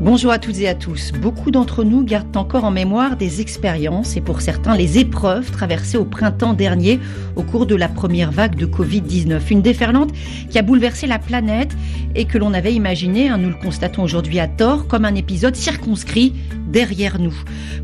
Bonjour à toutes et à tous. Beaucoup d'entre nous gardent encore en mémoire des expériences et pour certains les épreuves traversées au printemps dernier au cours de la première vague de Covid-19. Une déferlante qui a bouleversé la planète et que l'on avait imaginé, hein, nous le constatons aujourd'hui à tort, comme un épisode circonscrit derrière nous.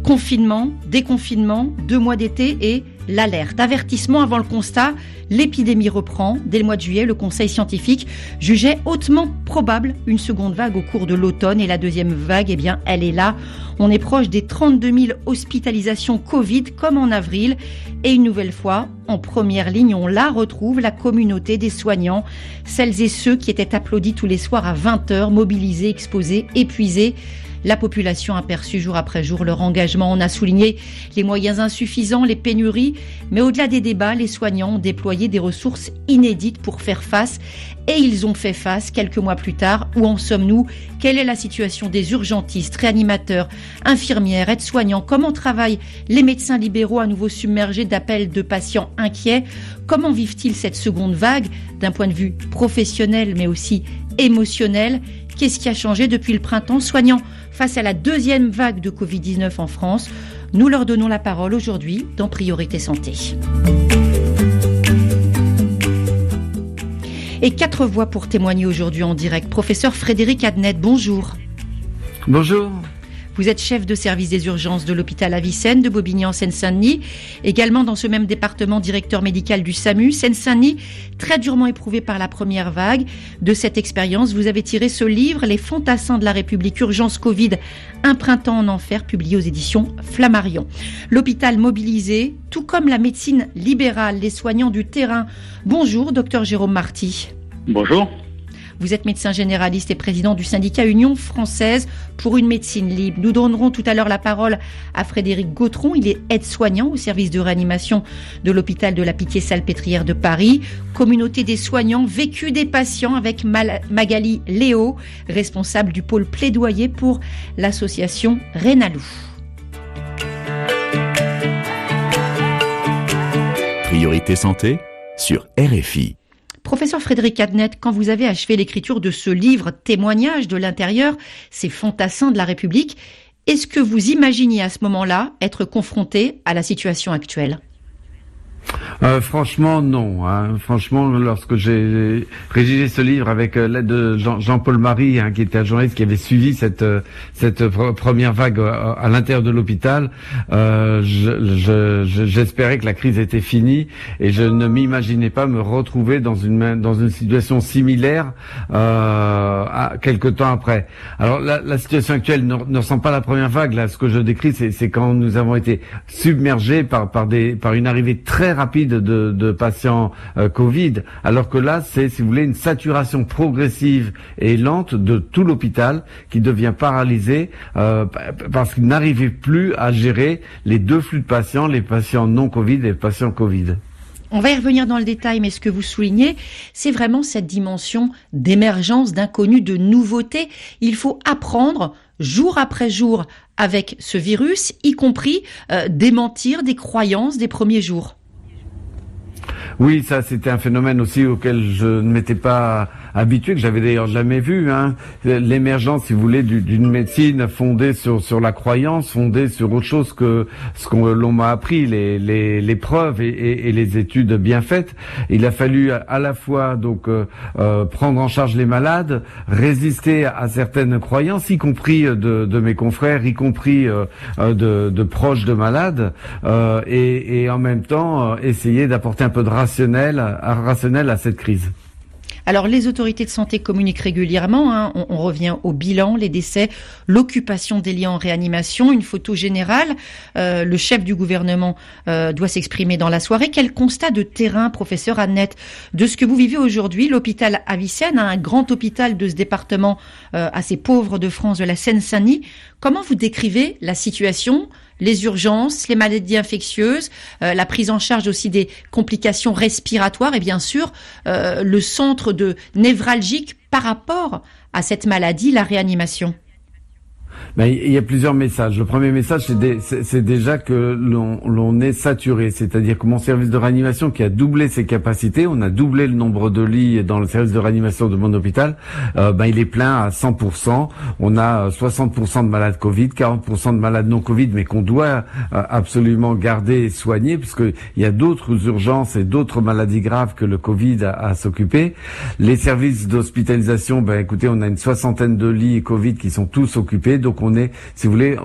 Confinement, déconfinement, deux mois d'été et l'alerte. Avertissement avant le constat, l'épidémie reprend. Dès le mois de juillet, le Conseil scientifique jugeait hautement probable une seconde vague au cours de l'automne et la deuxième vague, eh bien, elle est là. On est proche des 32 000 hospitalisations Covid comme en avril. Et une nouvelle fois, en première ligne, on la retrouve, la communauté des soignants, celles et ceux qui étaient applaudis tous les soirs à 20h, mobilisés, exposés, épuisés. La population a perçu jour après jour leur engagement. On a souligné les moyens insuffisants, les pénuries, mais au-delà des débats, les soignants ont déployé des ressources inédites pour faire face et ils ont fait face quelques mois plus tard. Où en sommes-nous? Quelle est la situation des urgentistes, réanimateurs, infirmières, aides-soignants? Comment travaillent les médecins libéraux à nouveau submergés d'appels de patients inquiets? Comment vivent-ils cette seconde vague d'un point de vue professionnel mais aussi émotionnel? Qu'est-ce qui a changé depuis le printemps Soignants face à la deuxième vague de Covid-19 en France, nous leur donnons la parole aujourd'hui dans Priorité Santé. Et quatre voix pour témoigner aujourd'hui en direct. Professeur Frédéric Adnet, bonjour. Bonjour. Vous êtes chef de service des urgences de l'hôpital Avicenne de Bobigny en Seine-Saint-Denis. Également dans ce même département, directeur médical du SAMU. Seine-Saint-Denis, très durement éprouvé par la première vague. De cette expérience, vous avez tiré ce livre, Les fantassins de la République, urgence Covid, un printemps en enfer, publié aux éditions Flammarion. L'hôpital mobilisé, tout comme la médecine libérale, les soignants du terrain. Bonjour, docteur Jérôme Marty. Bonjour. Vous êtes médecin généraliste et président du syndicat Union française pour une médecine libre. Nous donnerons tout à l'heure la parole à Frédéric Gautron. Il est aide-soignant au service de réanimation de l'hôpital de la Pitié-Salpêtrière de Paris. Communauté des soignants, vécu des patients avec Magali Léo, responsable du pôle plaidoyer pour l'association Rénalou. Priorité santé sur RFI. Professeur Frédéric Adnet, quand vous avez achevé l'écriture de ce livre témoignage de l'intérieur, ces fantassins de la République, est-ce que vous imaginiez à ce moment-là être confronté à la situation actuelle? Euh, franchement, non. Hein. Franchement, lorsque j'ai rédigé ce livre avec euh, l'aide de Jean-Paul Marie, hein, qui était un journaliste qui avait suivi cette euh, première vague à, l'intérieur de l'hôpital, j'espérais que la crise était finie et je ne m'imaginais pas me retrouver dans une situation similaire à quelque temps après. Alors la, situation actuelle ne, ne, ressemble pas à la première vague. Là, ce que je décris, c'est quand nous avons été submergés par par une arrivée très rapide de, patients euh, Covid, alors que là, c'est, si vous voulez, une saturation progressive et lente de tout l'hôpital qui devient paralysé euh, parce qu'il n'arrivait plus à gérer les deux flux de patients, les patients non Covid et les patients Covid. On va y revenir dans le détail, mais ce que vous soulignez, c'est vraiment cette dimension d'émergence, d'inconnu, de nouveauté. Il faut apprendre jour après jour avec ce virus, y compris euh, démentir des croyances des premiers jours. Oui, ça c'était un phénomène aussi auquel je ne m'étais pas habitué, que j'avais d'ailleurs jamais vu. Hein. L'émergence, si vous voulez, d'une médecine fondée sur sur la croyance, fondée sur autre chose que ce qu'on l'on m'a appris, les, les, les preuves et, et, les études bien faites. Il a fallu à la fois donc euh, euh, prendre en charge les malades, résister à certaines croyances, y compris de, de mes confrères, y compris euh, de, de, proches de malades, et, et en même temps essayer d'apporter un peu de rationnel, rationnel à cette crise. Alors les autorités de santé communiquent régulièrement, hein. on, revient au bilan, les décès, l'occupation des lits en réanimation, une photo générale. Euh, le chef du gouvernement euh, doit s'exprimer dans la soirée. Quel constat de terrain, professeur Annette, de ce que vous vivez aujourd'hui? L'hôpital Avicenne, un grand hôpital de ce département euh, assez pauvre de France, de la Seine-Saint-Denis. Comment vous décrivez la situation les urgences, les maladies infectieuses, euh, la prise en charge aussi des complications respiratoires et bien sûr euh, le centre de névralgique par rapport à cette maladie, la réanimation. Ben, il y a plusieurs messages. Le premier message, c'est déjà que l'on est saturé, c'est-à-dire que mon service de réanimation qui a doublé ses capacités, on a doublé le nombre de lits dans le service de réanimation de mon hôpital, euh, ben, il est plein à 100%. On a 60% de malades Covid, 40% de malades non Covid, mais qu'on doit euh, absolument garder et soigner, puisqu'il y a d'autres urgences et d'autres maladies graves que le Covid à, s'occuper. Les services d'hospitalisation, ben, écoutez, on a une soixantaine de lits Covid qui sont tous occupés, donc on est, si vous voulez,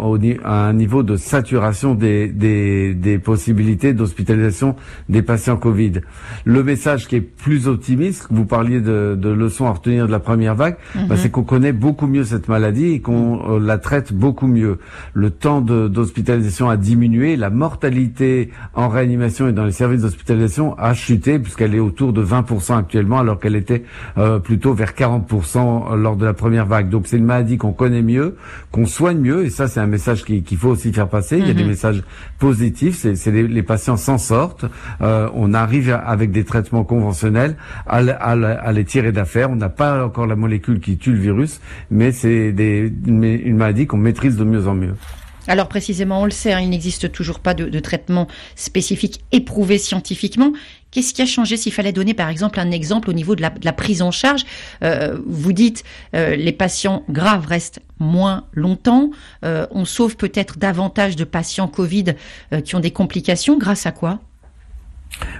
à un niveau de saturation des, des, possibilités d'hospitalisation des patients Covid. Le message qui est plus optimiste, vous parliez de, de leçons à retenir de la première vague, bah, mhm. c'est qu'on connaît beaucoup mieux cette maladie et qu'on euh, la traite beaucoup mieux. Le temps d'hospitalisation a diminué, la mortalité en réanimation et dans les services d'hospitalisation a chuté puisqu'elle est autour de 20% actuellement alors qu'elle était euh, plutôt vers 40% lors de la première vague. Donc c'est une maladie qu'on connaît mieux, qu'on soigne mieux, et ça c'est un message qu'il faut aussi faire passer. Il y a des mhm. messages positifs, c'est les, les, patients s'en sortent. Euh, on arrive avec des traitements conventionnels à, à, les tirer d'affaire. On n'a pas encore la molécule qui tue le virus, mais c'est une maladie qu'on maîtrise de mieux en mieux. Alors précisément, on le sait, hein, il n'existe toujours pas de, traitement spécifique éprouvé scientifiquement. Qu'est-ce qui a changé s'il fallait donner par exemple un exemple au niveau de la, prise en charge euh, Vous dites euh, les patients graves restent moins longtemps, euh, on sauve peut-être davantage de patients Covid qui ont des complications. Grâce à quoi?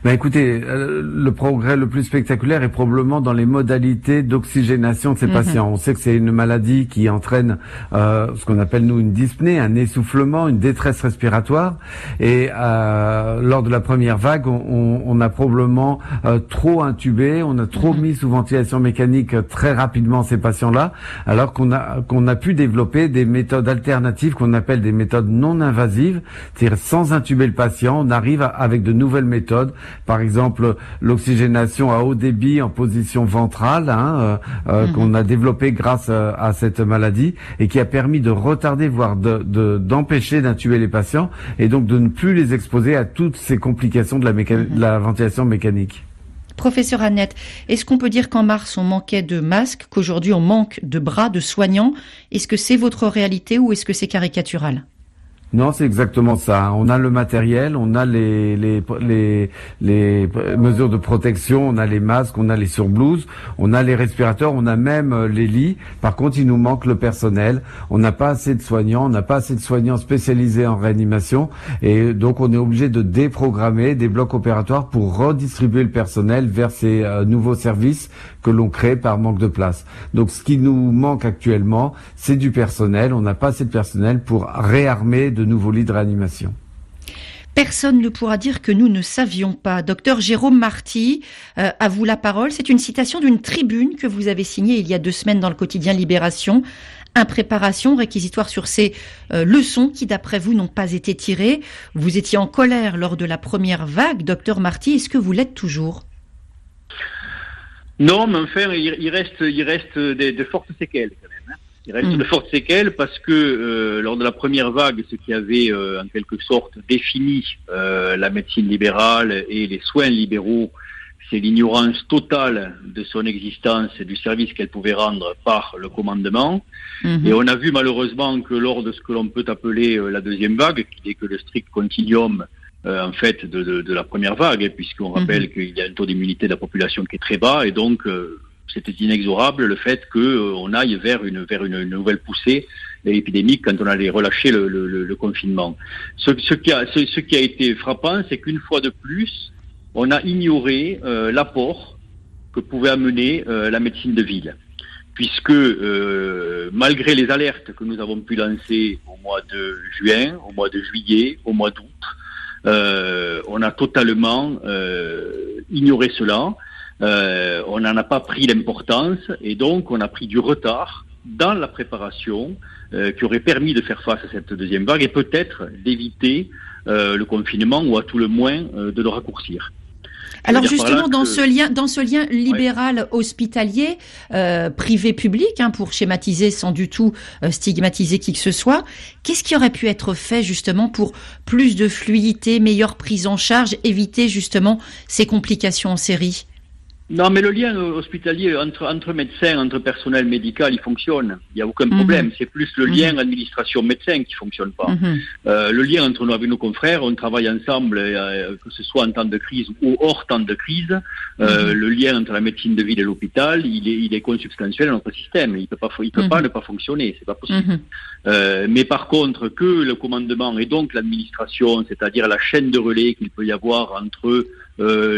Ben écoutez, euh, le progrès le plus spectaculaire est probablement dans les modalités d'oxygénation de ces mhm. patients. On sait que c'est une maladie qui entraîne euh, ce qu'on appelle nous une dyspnée, un essoufflement, une détresse respiratoire. Et euh, lors de la première vague, on, on a probablement euh, trop intubé, on a trop mhm. mis sous ventilation mécanique très rapidement ces patients-là, alors qu'on a qu'on a pu développer des méthodes alternatives qu'on appelle des méthodes non invasives, c'est-à-dire sans intuber le patient, on arrive avec de nouvelles méthodes par exemple l'oxygénation à haut débit en position ventrale, hein, euh, euh, mhm. qu'on a développé grâce euh, à, cette maladie et qui a permis de retarder, voire d'empêcher d'intuber les patients et donc de ne plus les exposer à toutes ces complications de la, mhm. de la ventilation mécanique. Professeur Annette, est-ce qu'on peut dire qu'en mars on manquait de masques, qu'aujourd'hui on manque de bras, de soignants? Est-ce que c'est votre réalité ou est-ce que c'est caricatural? Non, c'est exactement ça. On a le matériel, on a les, les, les, mesures de protection, on a les masques, on a les surblouses, on a les respirateurs, on a même euh, les lits. Par contre, il nous manque le personnel. On n'a pas assez de soignants, on n'a pas assez de soignants spécialisés en réanimation. Et donc, on est obligé de déprogrammer des blocs opératoires pour redistribuer le personnel vers ces euh, nouveaux services que l'on crée par manque de place. Donc, ce qui nous manque actuellement, c'est du personnel. On n'a pas assez de personnel pour réarmer de nouveaux lits de réanimation. Personne ne pourra dire que nous ne savions pas. Docteur Jérôme Marty, euh, à vous la parole. C'est une citation d'une tribune que vous avez signée il y a deux semaines dans le quotidien Libération. Impréparation, réquisitoire sur ces euh, leçons qui, d'après vous, n'ont pas été tirées. Vous étiez en colère lors de la première vague, docteur Marty. Est-ce que vous l'êtes toujours? Non, mais enfin, il, reste, il reste de fortes séquelles. Il reste mm. de fortes séquelles parce que euh, lors de la première vague, ce qui avait euh, en quelque sorte défini euh, la médecine libérale et les soins libéraux, c'est l'ignorance totale de son existence et du service qu'elle pouvait rendre par le commandement. Mm-hmm. Et on a vu malheureusement que lors de ce que l'on peut appeler la deuxième vague, qui n'est que le strict continuum en fait de, de, de, la première vague, puisqu'on mm-hmm. rappelle qu'il y a un taux d'immunité de la population qui est très bas, et donc c'était inexorable le fait qu'on euh, aille vers une, vers une nouvelle poussée épidémique quand on allait relâcher le, le, confinement. Ce, ce, qui a, ce, qui a été frappant, c'est qu'une fois de plus, on a ignoré euh, l'apport que pouvait amener euh, la médecine de ville. Puisque malgré les alertes que nous avons pu lancer au mois de juin, au mois de juillet, au mois d'août, on a totalement ignoré cela. Euh, on n'en a pas pris l'importance et donc on a pris du retard dans la préparation euh, qui aurait permis de faire face à cette deuxième vague et peut-être d'éviter euh, le confinement ou à tout le moins euh, de le raccourcir. Alors justement, dans ce lien, dans ce lien libéral hospitalier, euh, privé public, hein, pour schématiser sans du tout euh, stigmatiser qui que ce soit, qu'est-ce qui aurait pu être fait justement pour plus de fluidité, meilleure prise en charge, éviter justement ces complications en série? Non, mais le lien hospitalier entre, entre médecins, entre personnel médical, il fonctionne. Il n'y a aucun problème. Mhm. C'est plus le lien mhm. administration-médecin qui fonctionne pas. Mhm. euh, le lien entre nous avec nos confrères, on travaille ensemble, euh, que ce soit en temps de crise ou hors temps de crise. Euh, le lien entre la médecine de ville et l'hôpital, il est, il est consubstantiel à notre système. Il peut pas, il peut pas ne pas fonctionner. C'est pas possible. Mais par contre, que le commandement et donc l'administration, c'est-à-dire la chaîne de relais qu'il peut y avoir entre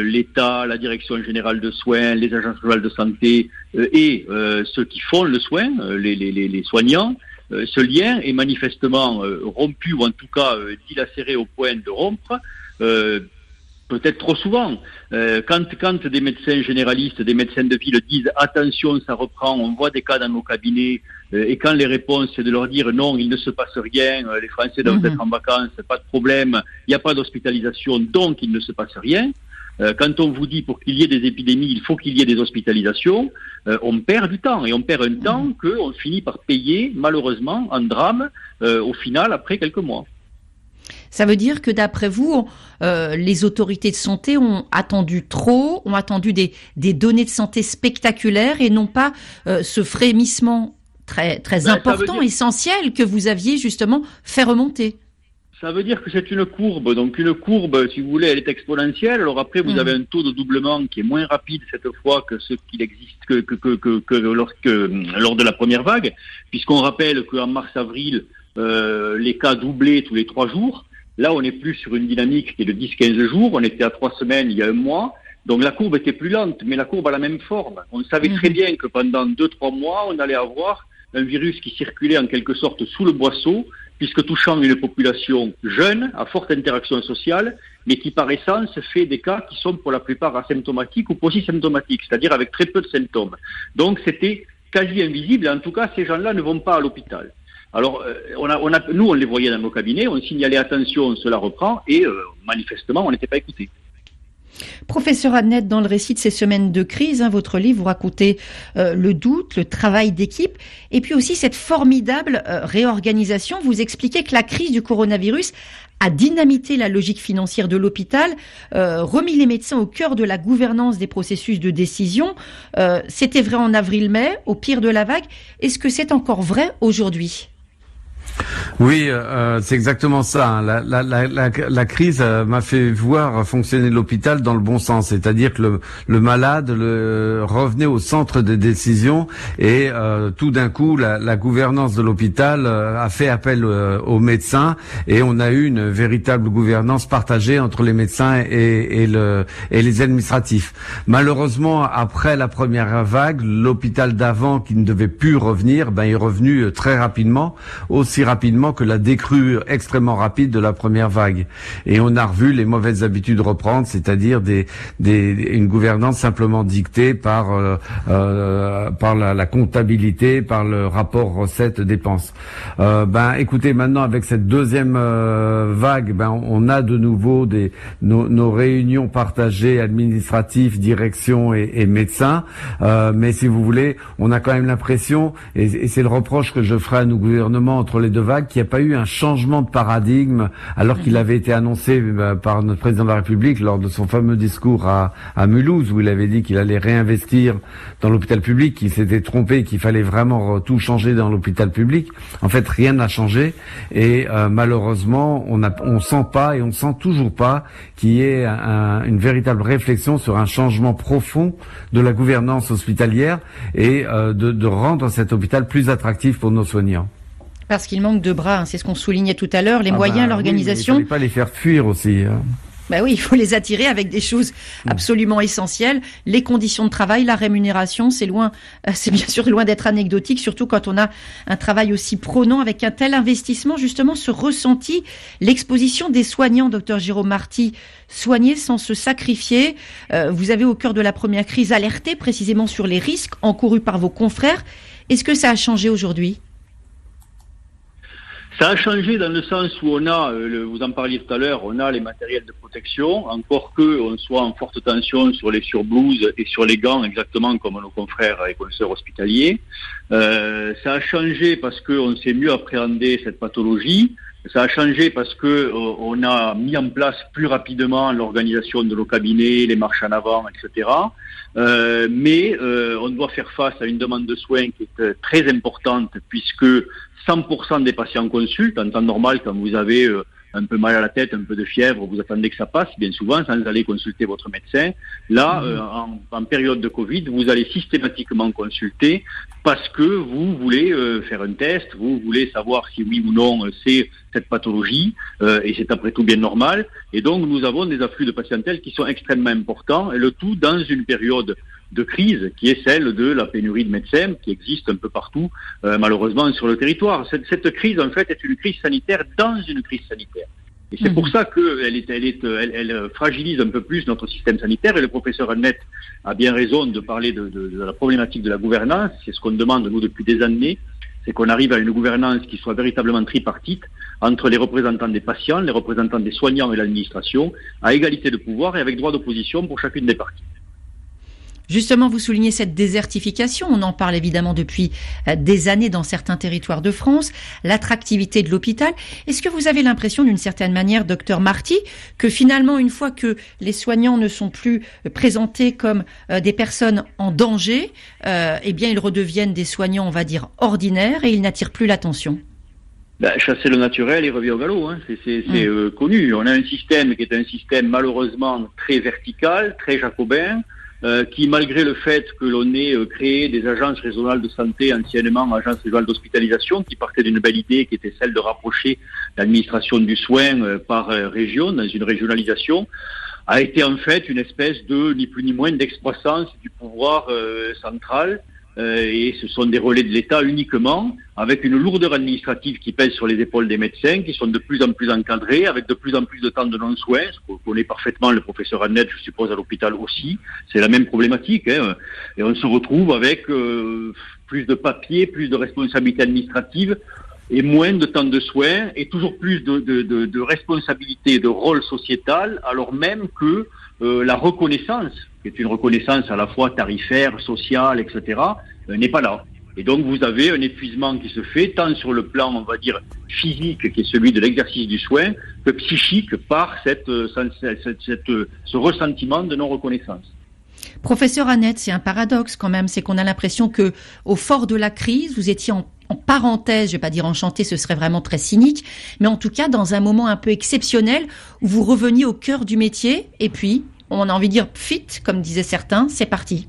l'État, la direction générale de soins, les agences rurales de santé euh, et euh, ceux qui font le soin, les, les, les, soignants, ce lien est manifestement rompu ou en tout cas dilacéré au point de rompre peut-être trop souvent. quand, quand des médecins généralistes, des médecins de ville disent attention, ça reprend, on voit des cas dans nos cabinets, et quand les réponses c'est de leur dire non, il ne se passe rien, les Français doivent mhm. être en vacances, pas de problème, il n'y a pas d'hospitalisation, donc il ne se passe rien. Euh, quand on vous dit pour qu'il y ait des épidémies, il faut qu'il y ait des hospitalisations, euh, on perd du temps et on perd un temps mmh. qu'on finit par payer malheureusement en drame euh, au final après quelques mois. Ça veut dire que d'après vous, les autorités de santé ont attendu trop, ont attendu des, des données de santé spectaculaires et non pas ce frémissement très, très ben, important, essentiel que vous aviez justement fait remonter. Ça veut dire que c'est une courbe. Donc une courbe, si vous voulez, elle est exponentielle. Alors après, vous mm. avez un taux de doublement qui est moins rapide cette fois que ce qu'il existe que, que, que, que, lorsque, lors de la première vague, puisqu'on rappelle qu'en mars-avril, euh, les cas doublaient tous les trois jours. Là, on est plus sur une dynamique qui est de 10-15 jours. On était à trois semaines il y a un mois. Donc la courbe était plus lente, mais la courbe a la même forme. On savait très mm-hmm. bien que pendant deux trois mois, on allait avoir un virus qui circulait en quelque sorte sous le boisseau, puisque touchant une population jeune, à forte interaction sociale, mais qui par essence fait des cas qui sont pour la plupart asymptomatiques ou polysymptomatiques, c'est-à-dire avec très peu de symptômes. Donc c'était quasi invisible, en tout cas ces gens-là ne vont pas à l'hôpital. Alors, euh, nous, on les voyait dans nos cabinets, on signalait attention, cela reprend, et euh, manifestement, on n'était pas écoutés. Professeur Annette, dans le récit de ces semaines de crise, hein, votre livre, vous racontez euh, le doute, le travail d'équipe, et puis aussi cette formidable euh, réorganisation. Vous expliquez que la crise du coronavirus a dynamité la logique financière de l'hôpital, euh, remis les médecins au cœur de la gouvernance des processus de décision. C'était vrai en avril-mai, au pire de la vague. Est-ce que c'est encore vrai aujourd'hui? Oui, euh, c'est exactement ça. Hein. La, crise euh, m'a fait voir fonctionner l'hôpital dans le bon sens, c'est-à-dire que le, malade revenait au centre des décisions et euh, tout d'un coup, la, gouvernance de l'hôpital a fait appel aux médecins et on a eu une véritable gouvernance partagée entre les médecins et, et, le, et les administratifs. Malheureusement, après la première vague, l'hôpital d'avant qui ne devait plus revenir, ben, est revenu très rapidement, rapidement que la décrue extrêmement rapide de la première vague. Et on a revu les mauvaises habitudes reprendre, c'est-à-dire des, des, une gouvernance simplement dictée par, euh, euh, par la, la, comptabilité, par le rapport recettes-dépenses. Euh, ben, écoutez, maintenant avec cette deuxième euh, vague, ben, on a de nouveau des, nos, nos réunions partagées administratives, direction et, et médecins. Euh, mais si vous voulez, on a quand même l'impression, et, et c'est le reproche que je ferai à nos gouvernements entre les de vagues, qu'il n'y a pas eu un changement de paradigme alors qu'il avait été annoncé euh, par notre président de la République lors de son fameux discours à, Mulhouse où il avait dit qu'il allait réinvestir dans l'hôpital public, qu'il s'était trompé, qu'il fallait vraiment tout changer dans l'hôpital public. En fait, rien n'a changé et euh, malheureusement, on ne sent pas et on ne sent toujours pas qu'il y ait une véritable réflexion sur un changement profond de la gouvernance hospitalière et euh, de rendre cet hôpital plus attractif pour nos soignants. Parce qu'il manque de bras, hein, c'est ce qu'on soulignait tout à l'heure, les ah moyens, bah l'organisation. il ne pas les faire fuir aussi. Hein. Ben oui, il faut les attirer avec des choses mm. absolument essentielles. Les conditions de travail, la rémunération, c'est loin, euh, c'est bien sûr loin d'être anecdotique, surtout quand on a un travail aussi prenant avec un tel investissement. Justement, ce ressenti, l'exposition des soignants, docteur Jérôme Marty, soigner sans se sacrifier. Euh, vous avez au cœur de la première crise alerté précisément sur les risques encourus par vos confrères. Est-ce que ça a changé aujourd'hui? Ça a changé dans le sens où on a, euh, vous en parliez tout à l'heure, on a les matériels de protection, encore que on soit en forte tension sur les surblouses et sur les gants, exactement comme nos confrères et consoeurs hospitaliers. Euh, ça a changé parce qu'on sait mieux appréhender cette pathologie. Ça a changé parce que euh, on a mis en place plus rapidement l'organisation de nos cabinets, les marches en avant, etc. Euh, mais euh, on doit faire face à une demande de soins qui est très importante puisque 100% des patients consultent en temps normal quand vous avez un peu mal à la tête, un peu de fièvre, vous attendez que ça passe, bien souvent, sans aller consulter votre médecin. Là, mmh. euh, en, période de Covid, vous allez systématiquement consulter parce que vous voulez euh, faire un test, vous voulez savoir si oui ou non euh, c'est cette pathologie, et c'est après tout bien normal. Et donc, nous avons des afflux de patientèle qui sont extrêmement importants, et le tout dans une période de crise, qui est celle de la pénurie de médecins, qui existe un peu partout, euh, malheureusement, sur le territoire. Cette, cette, crise, en fait, est une crise sanitaire dans une crise sanitaire. Et c'est pour mhm. ça qu'elle est, elle, est, elle, elle, fragilise un peu plus notre système sanitaire. Et le professeur Annette a bien raison de parler de, de, de la problématique de la gouvernance. C'est ce qu'on demande, nous, depuis des années. C'est qu'on arrive à une gouvernance qui soit véritablement tripartite entre les représentants des patients, les représentants des soignants et l'administration, à égalité de pouvoir et avec droit d'opposition pour chacune des parties. Justement, vous soulignez cette désertification. On en parle évidemment depuis euh, des années dans certains territoires de France. L'attractivité de l'hôpital. Est-ce que vous avez l'impression, d'une certaine manière, docteur Marty, que finalement, une fois que les soignants ne sont plus euh, présentés comme euh, des personnes en danger, eh bien, ils redeviennent des soignants, on va dire, ordinaires et ils n'attirent plus l'attention? Ben, chasser le naturel et revient au galop, hein. c'est mm. connu. On a un système qui est un système malheureusement très vertical, très jacobin, euh, qui, malgré le fait que l'on ait euh, créé des agences régionales de santé, anciennement agences régionales d'hospitalisation, qui partaient d'une belle idée qui était celle de rapprocher l'administration du soin euh, par région, dans une régionalisation, a été en fait une espèce de, ni plus ni moins, d'excroissance du pouvoir central et ce sont des relais de l'État uniquement, avec une lourdeur administrative qui pèse sur les épaules des médecins, qui sont de plus en plus encadrés, avec de plus en plus de temps de non-soins, ce qu'on connaît parfaitement le professeur Annette, je suppose, à l'hôpital aussi. C'est la même problématique. Hein. Et on se retrouve avec euh, plus de papiers, plus de responsabilités administratives, et moins de temps de soins, et toujours plus de, de, de, de responsabilités, de rôle sociétal, alors même que euh, la reconnaissance qui est une reconnaissance à la fois tarifaire, sociale, etc., euh, n'est pas là. Et donc vous avez un épuisement qui se fait tant sur le plan, on va dire, physique, qui est celui de l'exercice du soin, que psychique par cette, euh, ce ressentiment de non-reconnaissance. Professeur Annette, c'est un paradoxe quand même, c'est qu'on a l'impression que au fort de la crise, vous étiez en parenthèse, je vais pas dire enchanté, ce serait vraiment très cynique, mais en tout cas dans un moment un peu exceptionnel où vous reveniez au cœur du métier et puis on a envie de dire fit, comme disaient certains, c'est parti.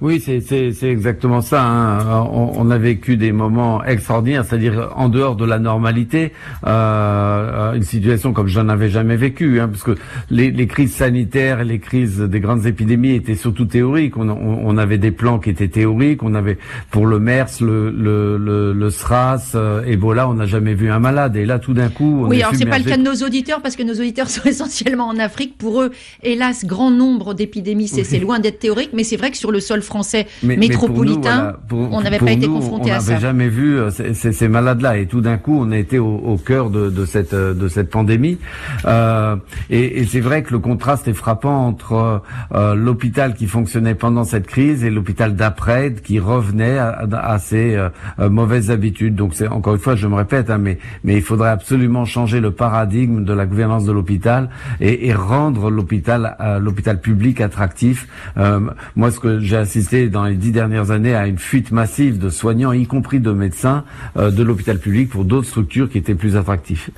Oui, c'est exactement ça. Hein. On, a vécu des moments extraordinaires, c'est-à-dire en dehors de la normalité, euh, une situation comme je n'en avais jamais vécu, hein, parce que les, les, crises sanitaires, les crises des grandes épidémies étaient surtout théoriques. On, on, avait des plans qui étaient théoriques. On avait pour le MERS, le, le, le, le SRAS, euh, Ebola, on n'a jamais vu un malade. Et là, tout d'un coup, on oui, alors c'est pas le cas de nos auditeurs parce que nos auditeurs sont essentiellement en Afrique. Pour eux, hélas, grand nombre d'épidémies, c'est loin d'être théorique, mais c'est vrai que sur le sol français métropolitain, on n'avait pas été confronté à ça. On n'avait jamais vu euh, ces, ces malades-là, et tout d'un coup, on a été au, au cœur de, de, cette euh, de cette pandémie. Euh, et, et c'est vrai que le contraste est frappant entre euh, l'hôpital qui fonctionnait pendant cette crise et l'hôpital d'après qui revenait à, à ses mauvaises habitudes. Donc c'est encore une fois, je me répète, hein, mais mais il faudrait absolument changer le paradigme de la gouvernance de l'hôpital et, et, rendre l'hôpital l'hôpital public attractif. moi, ce que j'ai assisté dans les dix dernières années à une fuite massive de soignants, y compris de médecins, euh, de l'hôpital public pour d'autres structures qui étaient plus attractives.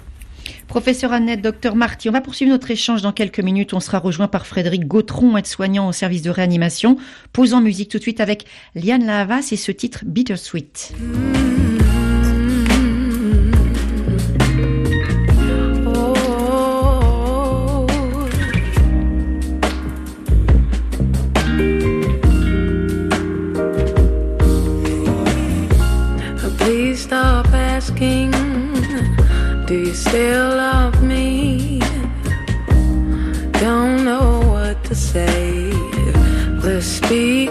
Professeur Annette, docteur Marty, on va poursuivre notre échange dans quelques minutes. On sera rejoint par Frédéric Gautron, aide-soignant au service de réanimation. Posant musique tout de suite avec Liane Lavas et ce titre Bittersweet. Still love me? Don't know what to say. Let's speak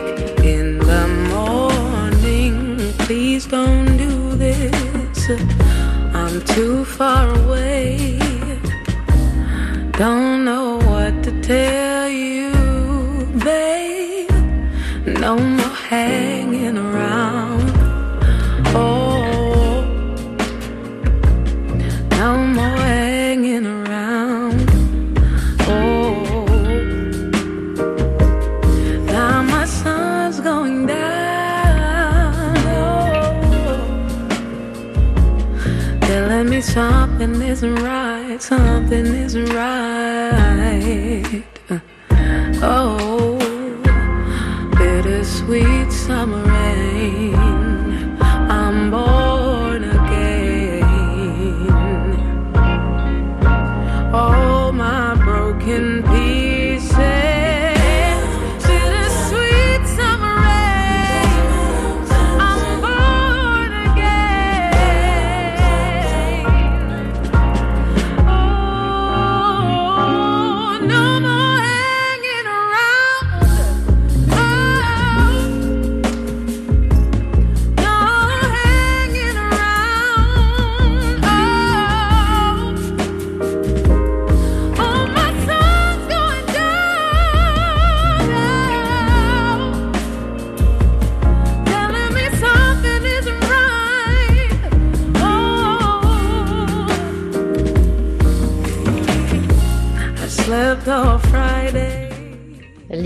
in the morning. Please don't do this. I'm too far away. Isn't right, something isn't right.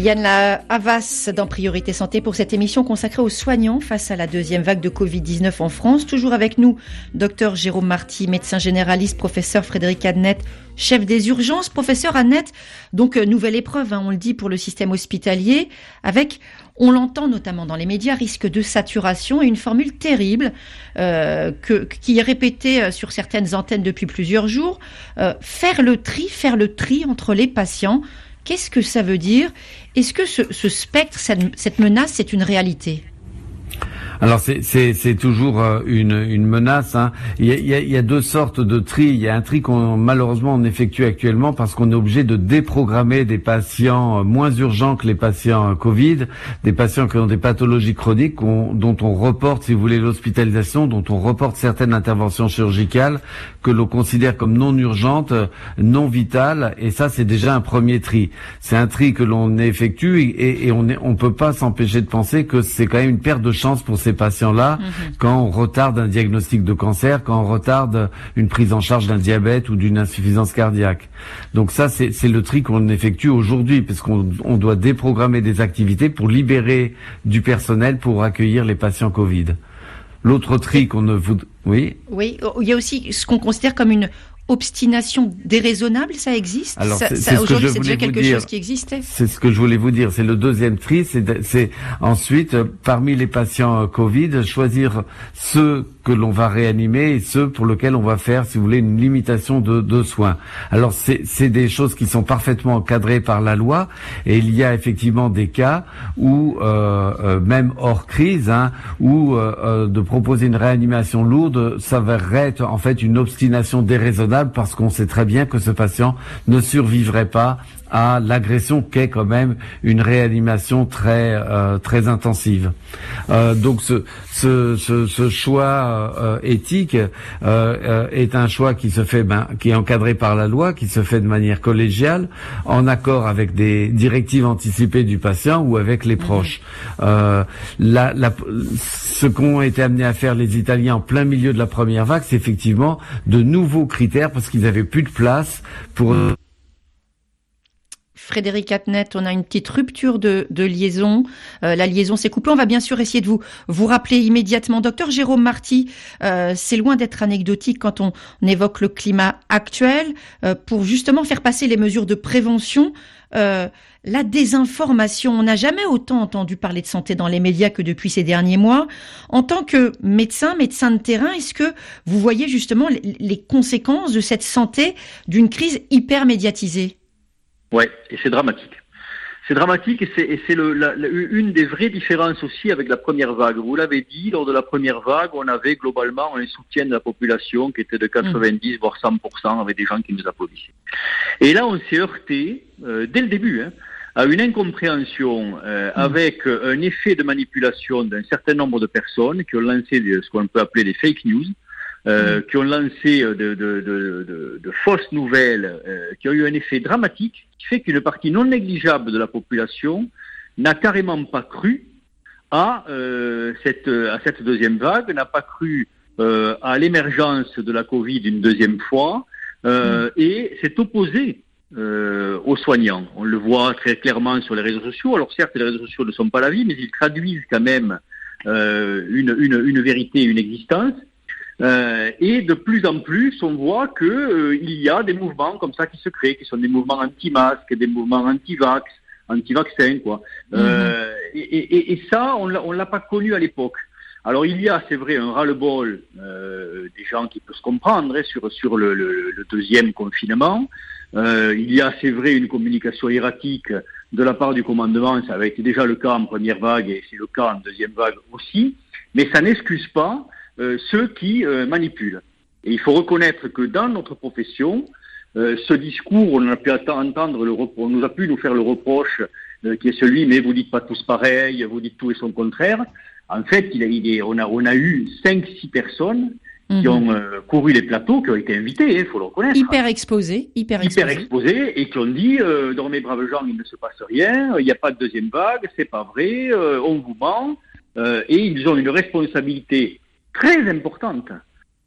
Liane Havas dans Priorité Santé pour cette émission consacrée aux soignants face à la deuxième vague de Covid-19 en France. Toujours avec nous, docteur Jérôme Marty, médecin généraliste, professeur Frédéric Adnet, chef des urgences. Professeur Adnet, donc euh, nouvelle épreuve, hein, on le dit, pour le système hospitalier, avec, on l'entend notamment dans les médias, risque de saturation et une formule terrible euh, qui est répétée euh, sur certaines antennes depuis plusieurs jours. Faire le tri, faire le tri entre les patients. Qu'est-ce que ça veut dire? Est-ce que ce, spectre, cette, menace, c'est une réalité? Alors c'est- toujours euh, une, menace. hein. Il, y a, deux sortes de tri. Il y a un tri qu'on malheureusement on effectue actuellement parce qu'on est obligé de déprogrammer des patients euh, moins urgents que les patients euh, Covid, des patients qui ont des pathologies chroniques dont on reporte, si vous voulez, l'hospitalisation, dont on reporte certaines interventions chirurgicales que l'on considère comme non urgentes, euh, non vitales. Et ça, c'est déjà un premier tri. C'est un tri que l'on effectue et, et on ne on peut pas s'empêcher de penser que c'est quand même une perte de chance pour ces patients-là quand on retarde un diagnostic de cancer, quand on retarde une prise en charge d'un diabète ou d'une insuffisance cardiaque. Donc ça, c'est c'est le tri qu'on effectue aujourd'hui, parce qu'on on doit déprogrammer des activités pour libérer du personnel pour accueillir les patients Covid. L'autre tri qu'on ne voud... Oui? Oui, il y a aussi ce qu'on considère comme une obstination déraisonnable, ça existe? Alors, Ça- c'est- ça, Aujourd'hui, c'est déjà quelque dire. chose qui existait? C'est ce que je voulais vous dire. C'est le deuxième tri. C'est ensuite, euh, parmi les patients euh, Covid, choisir ceux que l'on va réanimer et ceux pour lesquels on va faire, si vous voulez, une limitation de, de soins. Alors, c'est c'est des choses qui sont parfaitement encadrées par la loi. Et il y a effectivement des cas où, euh, euh, même hors crise, hein, où euh, euh, de proposer une réanimation lourde s'avérerait être en fait une obstination déraisonnable parce qu'on sait très bien que ce patient ne survivrait pas à l'agression qu'est quand même une réanimation très euh, très intensive. Euh, donc ce ce, ce, ce choix euh, éthique euh, euh, est un choix qui se fait ben, qui est encadré par la loi, qui se fait de manière collégiale, en accord avec des directives anticipées du patient ou avec les proches. Euh, la, la, ce qu'ont été amenés à faire les Italiens en plein milieu de la première vague, c'est effectivement de nouveaux critères parce qu'ils avaient plus de place pour Frédéric Atnet, on a une petite rupture de, liaison. Euh, la liaison s'est coupée. On va bien sûr essayer de vous vous rappeler immédiatement. Docteur Jérôme Marty, euh, c'est loin d'être anecdotique quand on, évoque le climat actuel euh, pour justement faire passer les mesures de prévention. La désinformation, on n'a jamais autant entendu parler de santé dans les médias que depuis ces derniers mois. En tant que médecin, médecin de terrain, est-ce que vous voyez justement les, les conséquences de cette santé d'une crise hyper médiatisée Ouais, et c'est dramatique. C'est dramatique et c'est une des vraies différences aussi avec la première vague. Vous l'avez dit, lors de la première vague, on avait globalement un soutien de la population qui était de 90 voire 100% avec des gens qui nous applaudissaient. Et là, on s'est heurté euh, dès le début. Hein, à une incompréhension euh, avec un effet de manipulation d'un certain nombre de personnes qui ont lancé ce qu'on peut appeler des fake news, euh, qui ont lancé de, de, de, de fausses nouvelles, euh, qui ont eu un effet dramatique, qui fait qu'une partie non négligeable de la population n'a carrément pas cru à, euh, cette, à cette deuxième vague, n'a pas cru euh, à l'émergence de la Covid une deuxième fois, euh, et s'est opposé euh, aux soignants. On le voit très clairement sur les réseaux sociaux. Alors certes, les réseaux sociaux ne sont pas la vie, mais ils traduisent quand même euh, une, une, une, vérité, une existence. Euh, et de plus en plus, on voit que euh, il y a des mouvements comme ça qui se créent, qui sont des mouvements anti-masques, des mouvements anti-vax, anti-vaccins, quoi. Euh, et, et, et, ça, on l'a, l'a pas connu à l'époque. Alors il y a, c'est vrai, un ras-le-bol euh, des gens qui peuvent se comprendre hein, sur sur le, le, le, deuxième confinement. Euh, il y a, c'est vrai, une communication erratique de la part du commandement. Ça avait été déjà le cas en première vague et c'est le cas en deuxième vague aussi. Mais ça n'excuse pas ceux qui euh, manipulent. Et il faut reconnaître que dans notre profession, euh, ce discours, on a pu entendre, le on nous a pu nous faire le reproche qui est celui, mais vous dites pas tous pareil, vous dites tout et son contraire. En fait, il, il est, on, a, on a eu cinq, six personnes qui mhm. ont couru les plateaux, qui ont été invités, il faut le reconnaître. Hyper exposés, hyper exposés. Hyper exposés, et qui ont dit, euh, dormez braves gens, il ne se passe rien, il n'y a pas de deuxième vague, c'est pas vrai, on vous ment, et ils ont une responsabilité très importante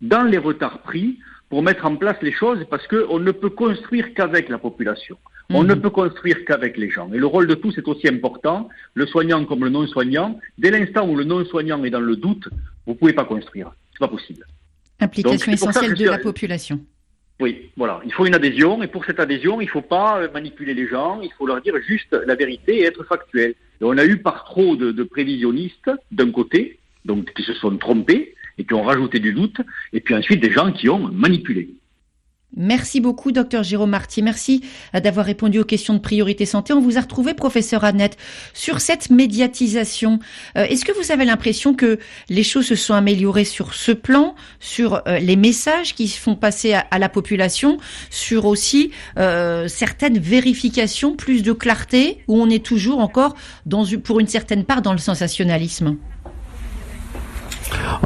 dans les retards pris pour mettre en place les choses parce qu'on ne peut construire qu'avec la population. On ne mhm. peut construire qu'avec les gens. Et le rôle de tous est aussi important, le soignant comme le non-soignant. Dès l'instant où le non-soignant est dans le doute, vous ne pouvez pas construire. C'est pas possible. Implication essentielle de la population. Oui, voilà. Il faut une adhésion et pour cette adhésion, il ne faut pas manipuler les gens, il faut leur dire juste la vérité et être factuel. Et on a eu par trop de, de prévisionnistes d'un côté, donc qui se sont trompés, et qui ont rajouté du doute, et puis ensuite des gens qui ont manipulé. Merci beaucoup, docteur Jérôme Marty. Merci euh, d'avoir répondu aux questions de priorité santé. On vous a retrouvé, professeur Annette, sur cette médiatisation. Euh, est-ce que vous avez l'impression que les choses se sont améliorées sur ce plan, sur euh, les messages qui se font passer à, la population, sur aussi certaines vérifications, plus de clarté, où on est toujours encore, dans, pour une certaine part, dans le sensationnalisme?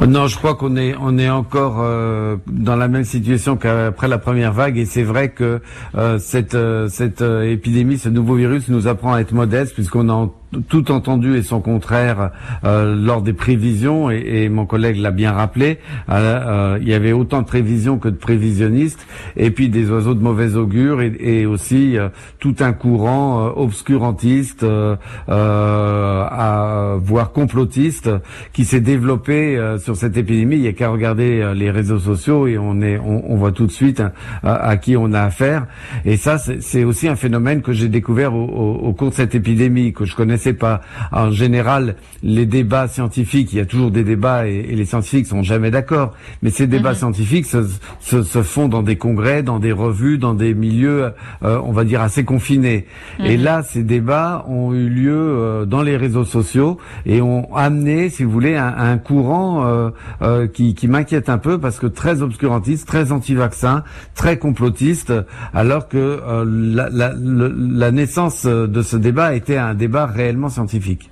Oh non, je crois qu'on est on est encore euh, dans la même situation qu'après la première vague. Et c'est vrai que euh, cette euh, cette épidémie, ce nouveau virus nous apprend à être modeste puisqu'on a tout entendu et son contraire euh, lors des prévisions, et, et mon collègue l'a bien rappelé, euh, euh, il y avait autant de prévisions que de prévisionnistes, et puis des oiseaux de mauvais augure, et, et aussi tout un courant obscurantiste, à, voire complotiste, qui s'est développé sur cette épidémie. Il n'y a qu'à regarder les réseaux sociaux et on, est, on, on voit tout de suite hein, à, qui on a affaire. Et ça, c'est aussi un phénomène que j'ai découvert au, au, au cours de cette épidémie, que je connaissais c'est pas. En général, les débats scientifiques, il y a toujours des débats et, les scientifiques sont jamais d'accord. Mais ces débats mhm. scientifiques se, se, font dans des congrès, dans des revues, dans des milieux, euh, on va dire assez confinés. Et mhm. là, ces débats ont eu lieu euh, dans les réseaux sociaux et ont amené, si vous voulez, un, courant euh, qui, qui m'inquiète un peu parce que très obscurantiste, très anti-vaccin, très complotiste, alors que la, la, la naissance de ce débat était un débat réel scientifique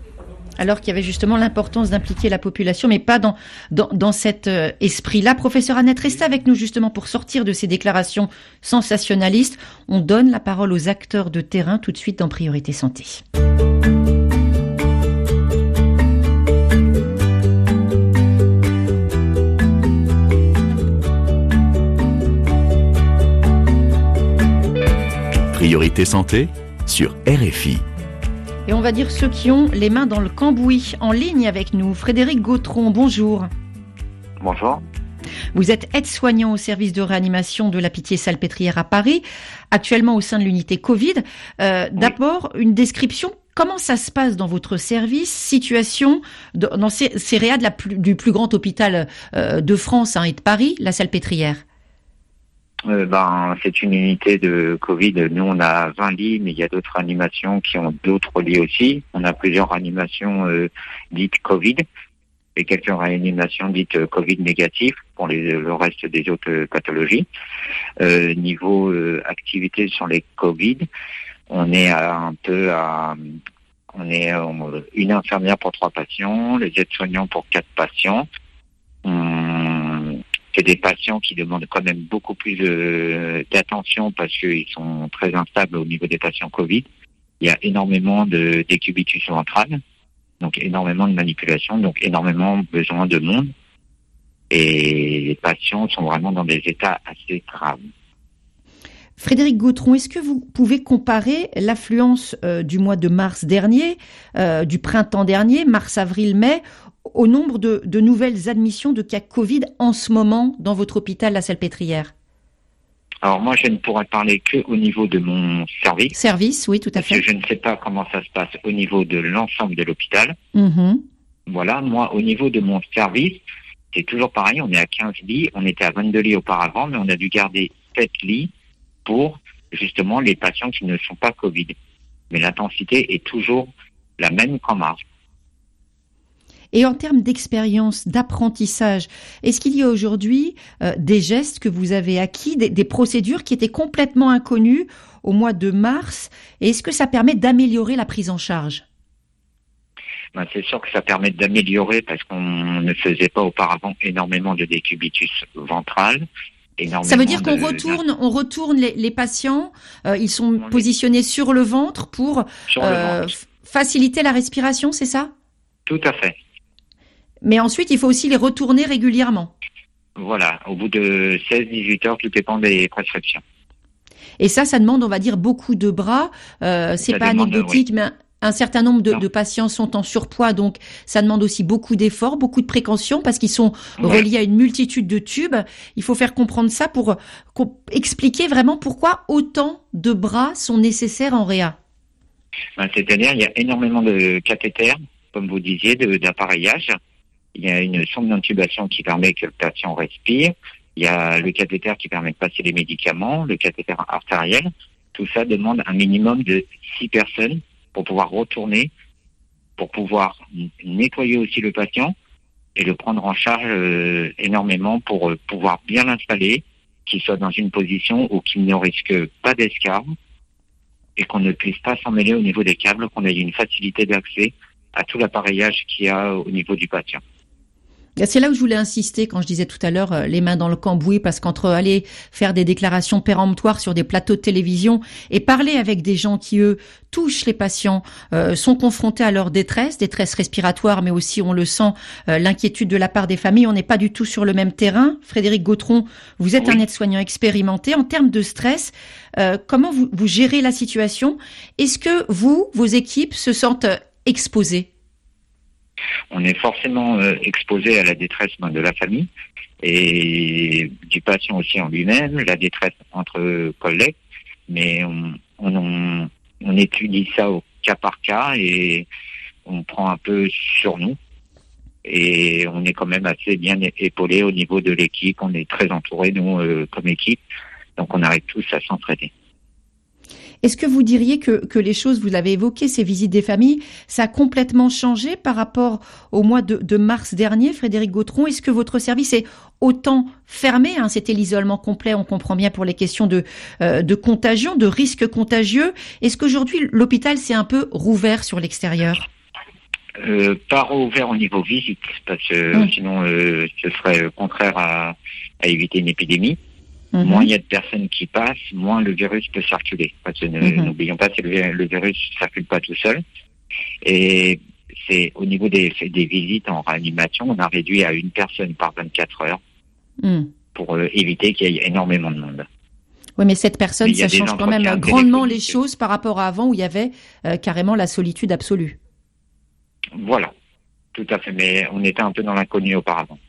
alors qu'il y avait justement l'importance d'impliquer la population, mais pas dans, dans, cet euh, esprit-là. Professeur Annette, restez avec nous justement pour sortir de ces déclarations sensationnalistes. On donne la parole aux acteurs de terrain tout de suite dans Priorité Santé. Priorité Santé sur RFI. Et on va dire ceux qui ont les mains dans le cambouis. En ligne avec nous, Frédéric Gautron, bonjour. Bonjour. Vous êtes aide-soignant au service de réanimation de la Pitié-Salpêtrière à Paris, actuellement au sein de l'unité Covid. Euh, d'abord, une description Comment ça se passe dans votre service? Situation dans ces, ces du plus grand hôpital euh, de France hein, et de Paris, la Salpêtrière? Euh, ben, c'est une unité de Covid. Nous, on a 20 lits, mais il y a d'autres animations qui ont d'autres lits aussi. On a plusieurs animations euh, dites Covid et quelques réanimations dites euh, Covid négatives pour le reste des autres pathologies. niveau activité sur les Covid, on est un peu à on est une infirmière pour trois patients, les aides-soignants pour quatre patients. C'est des patients qui demandent quand même beaucoup plus d'attention parce qu'ils sont très instables au niveau des patients Covid. Il y a énormément de décubitus ventrales, donc énormément de manipulation, donc énormément besoin de monde. Et les patients sont vraiment dans des états assez graves. Frédéric Gautron, est-ce que vous pouvez comparer l'affluence euh, du mois de mars dernier, euh, du printemps dernier, mars, avril, mai, au nombre de, nouvelles admissions de cas Covid en ce moment dans votre hôpital, la Salpêtrière alors moi, je ne pourrais parler que au niveau de mon service. Service, oui, tout à fait. Parce que je ne sais pas comment ça se passe au niveau de l'ensemble de l'hôpital. Mm-hmm. Voilà, moi, au niveau de mon service, c'est toujours pareil. On est à 15 lits. On était à 22 lits auparavant, mais on a dû garder 7 lits pour justement les patients qui ne sont pas Covid. Mais l'intensité est toujours la même qu'en mars. Et en termes d'expérience, d'apprentissage, est-ce qu'il y a aujourd'hui euh, des gestes que vous avez acquis, des, procédures qui étaient complètement inconnues au mois de mars? Et est-ce que ça permet d'améliorer la prise en charge? Ben, c'est sûr que ça permet d'améliorer parce qu'on ne faisait pas auparavant énormément de décubitus ventral. Ça veut dire qu'on retourne, on retourne les, patients. Euh, ils sont positionnés sur le ventre pour euh, faciliter la respiration, c'est ça? Tout à fait. Mais ensuite, il faut aussi les retourner régulièrement. Voilà, au bout de 16-18 heures, tout dépend des prescriptions. Et ça, ça demande, on va dire, beaucoup de bras. Euh, c'est pas anecdotique, mais un, certain nombre de, patients sont en surpoids, donc ça demande aussi beaucoup d'efforts, beaucoup de précautions, parce qu'ils sont reliés à une multitude de tubes. Il faut faire comprendre ça pour expliquer vraiment pourquoi autant de bras sont nécessaires en réa. Ben, c'est-à-dire, il y a énormément de cathéters, comme vous disiez, d'appareillage. Il y a une sonde d'intubation qui permet que le patient respire. Il y a le cathéter qui permet de passer les médicaments, le cathéter artériel. Tout ça demande un minimum de six personnes pour pouvoir retourner, pour pouvoir nettoyer aussi le patient et le prendre en charge euh, énormément pour euh, pouvoir bien l'installer, qu'il soit dans une position où qu'il ne risque pas d'escarre et qu'on ne puisse pas s'en mêler au niveau des câbles, qu'on ait une facilité d'accès à tout l'appareillage qu'il y a au niveau du patient. C'est là où je voulais insister quand je disais tout à l'heure euh, les mains dans le cambouis, parce qu'entre aller faire des déclarations péremptoires sur des plateaux de télévision et parler avec des gens qui, eux, touchent les patients, euh, sont confrontés à leur détresse, détresse respiratoire, mais aussi, on le sent, euh, l'inquiétude de la part des familles, on n'est pas du tout sur le même terrain. Frédéric Gautron, vous êtes un aide-soignant expérimenté. En termes de stress, comment vous, vous gérez la situation? Est-ce que vous, vos équipes, se sentent exposées? On est forcément euh, exposé à la détresse de la famille et du patient aussi en lui-même, la détresse entre collègues, mais on, étudie ça au cas par cas et on prend un peu sur nous. Et on est quand même assez bien épaulé au niveau de l'équipe. On est très entouré, nous, euh, comme équipe. Donc on arrive tous à s'entraider. Est-ce que vous diriez que, que les choses, vous l'avez évoqué, ces visites des familles, ça a complètement changé par rapport au mois de, mars dernier, Frédéric Gautron? Est-ce que votre service est autant fermé hein, C'était l'isolement complet, on comprend bien pour les questions de, euh, de contagion, de risques contagieux. Est-ce qu'aujourd'hui, l'hôpital s'est un peu rouvert sur l'extérieur? Euh, pas rouvert au niveau visite, parce que hum. sinon euh, ce serait contraire à, à éviter une épidémie. Mhm. Moins il y a de personnes qui passent, moins le virus peut circuler. Parce que mhm. n'oublions pas que le, virus ne circule pas tout seul. Et c'est au niveau des, des visites en réanimation, on a réduit à une personne par 24 heures mhm. pour euh, éviter qu'il y ait énormément de monde. Oui, mais cette personne, ça change quand même grandement les choses par rapport à avant où il y avait euh, carrément la solitude absolue. Voilà, tout à fait. Mais on était un peu dans l'inconnu auparavant.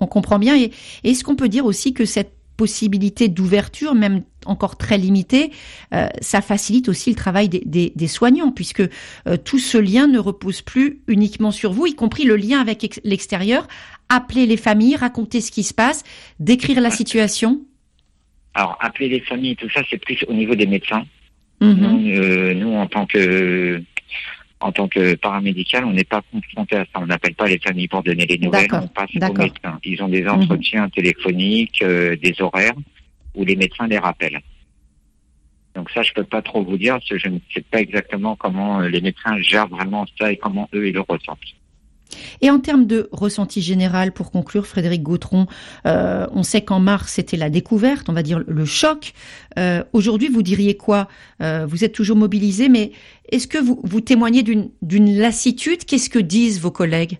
On comprend bien. Et est-ce qu'on peut dire aussi que cette possibilité d'ouverture, même encore très limitée, euh, ça facilite aussi le travail des, soignants, puisque euh, tout ce lien ne repose plus uniquement sur vous, y compris le lien avec l'extérieur. Appeler les familles, raconter ce qui se passe, décrire la situation. Alors, appeler les familles, tout ça, c'est plus au niveau des médecins. Mhm. Nous, euh, nous, en tant que en tant que paramédical, on n'est pas confronté à ça. On n'appelle pas les familles pour donner les nouvelles. On passe aux. Mhm. médecins. Ils ont des entretiens téléphoniques, euh, des horaires, où les médecins les rappellent. Donc ça, je peux pas trop vous dire, parce que je ne sais pas exactement comment euh, les médecins gèrent vraiment ça et comment eux ils le ressentent. Et en termes de ressenti général, pour conclure, Frédéric Gautron, euh, on sait qu'en mars, c'était la découverte, on va dire le choc. Euh, Aujourd'hui, vous diriez quoi? Euh, Vous êtes toujours mobilisé, mais est-ce que vous, vous témoignez d'une lassitude? Qu'est-ce que disent vos collègues?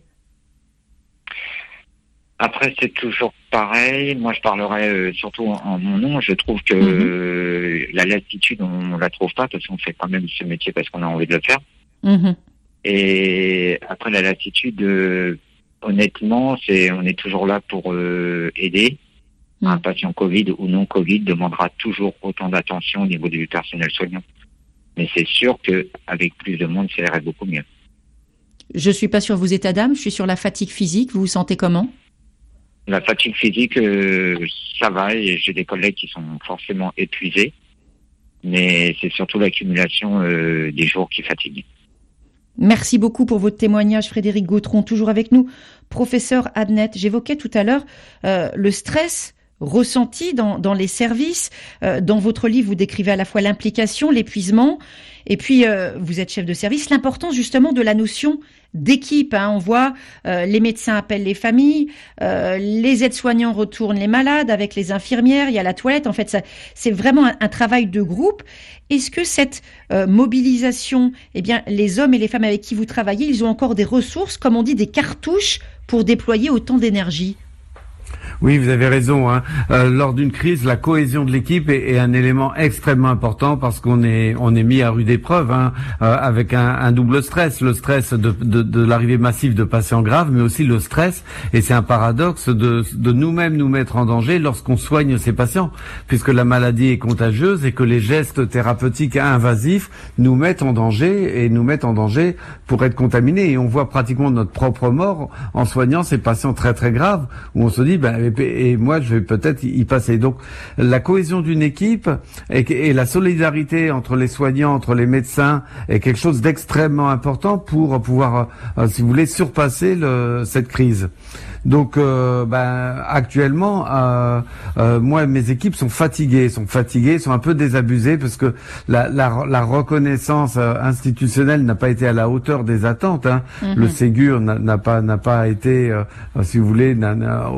Après, c'est toujours pareil. Moi, je parlerai euh, surtout en, en mon nom. Je trouve que Mhm. euh, la lassitude, on la trouve pas, parce qu'on fait quand même ce métier parce qu'on a envie de le faire. Mhm. Et après la lassitude, euh, honnêtement, c'est on est toujours là pour euh, aider. Mm. Un patient Covid ou non Covid demandera toujours autant d'attention au niveau du personnel soignant. Mais c'est sûr que avec plus de monde, ça irait beaucoup mieux. Je suis pas sur vos états d'âme, je suis sur la fatigue physique. Vous vous sentez comment? La fatigue physique, euh, ça va j'ai des collègues qui sont forcément épuisés. Mais c'est surtout l'accumulation des jours qui fatigue. Merci beaucoup pour votre témoignage, Frédéric Gautron, toujours avec nous. Professeur Adnet, j'évoquais tout à l'heure euh, le stress ressenti dans, les services. Euh, dans votre livre, vous décrivez à la fois l'implication, l'épuisement, et puis euh, vous êtes chef de service, l'importance justement de la notion d'équipe. hein. On voit euh, les médecins appellent les familles, les aides-soignants retournent les malades avec les infirmières, il y a la toilette. En fait, c'est vraiment un, un travail de groupe. Est-ce que cette mobilisation, eh bien, les hommes et les femmes avec qui vous travaillez, ils ont encore des ressources, comme on dit, des cartouches pour déployer autant d'énergie? Oui, vous avez raison. Hein. Euh, lors d'une crise, la cohésion de l'équipe est, est un élément extrêmement important parce qu'on est on est mis à rude épreuve hein, euh, avec un, un double stress, le stress de, de, de l'arrivée massive de patients graves, mais aussi le stress et c'est un paradoxe de, de nous-mêmes nous mettre en danger lorsqu'on soigne ces patients, puisque la maladie est contagieuse et que les gestes thérapeutiques invasifs nous mettent en danger et nous mettent en danger pour être contaminés. Et on voit pratiquement notre propre mort en soignant ces patients très très graves où on se dit ben, et, moi je vais peut-être y passer. Donc la cohésion d'une équipe et, et la solidarité entre les soignants, entre les médecins est quelque chose d'extrêmement important pour pouvoir, euh, si vous voulez, surpasser le, cette crise. Donc, euh, ben, actuellement, euh, euh, moi, mes équipes sont fatiguées, sont fatiguées, sont un peu désabusées parce que la, la, la reconnaissance euh, institutionnelle n'a pas été à la hauteur des attentes. Hein. Mhm. Le Ségur n'a pas n'a pas été, euh, si vous voulez,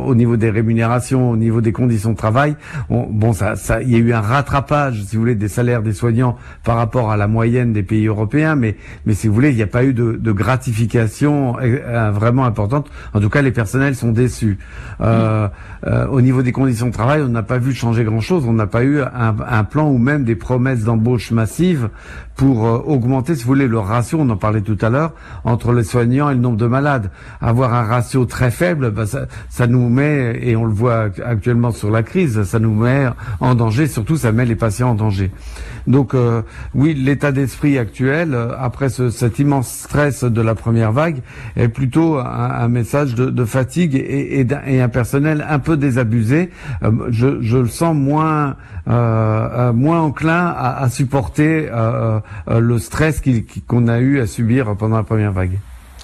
au niveau des rémunérations, au niveau des conditions de travail. on- bon, ça, ça, il y a eu un rattrapage, si vous voulez, des salaires des soignants par rapport à la moyenne des pays européens, mais mais si vous voulez, il n'y a pas eu de, de gratification euh, vraiment importante. En tout cas, les personnels sont déçus. Euh, euh, au niveau des conditions de travail, on n'a pas vu changer grand-chose. On n'a pas eu un, un plan ou même des promesses d'embauche massive pour euh, augmenter, si vous voulez, le ratio, on en parlait tout à l'heure, entre les soignants et le nombre de malades. Avoir un ratio très faible, bah, ça, ça nous met, et on le voit actuellement sur la crise, ça nous met en danger, surtout ça met les patients en danger. Donc euh, oui, l'état d'esprit actuel, euh, après ce, cet immense stress de la première vague, est plutôt un, un message de, de fatigue et, et, et un personnel un peu désabusé. Euh, je, je le sens moins euh, moins enclin à, à supporter euh, le stress qu'on a eu à subir pendant la première vague.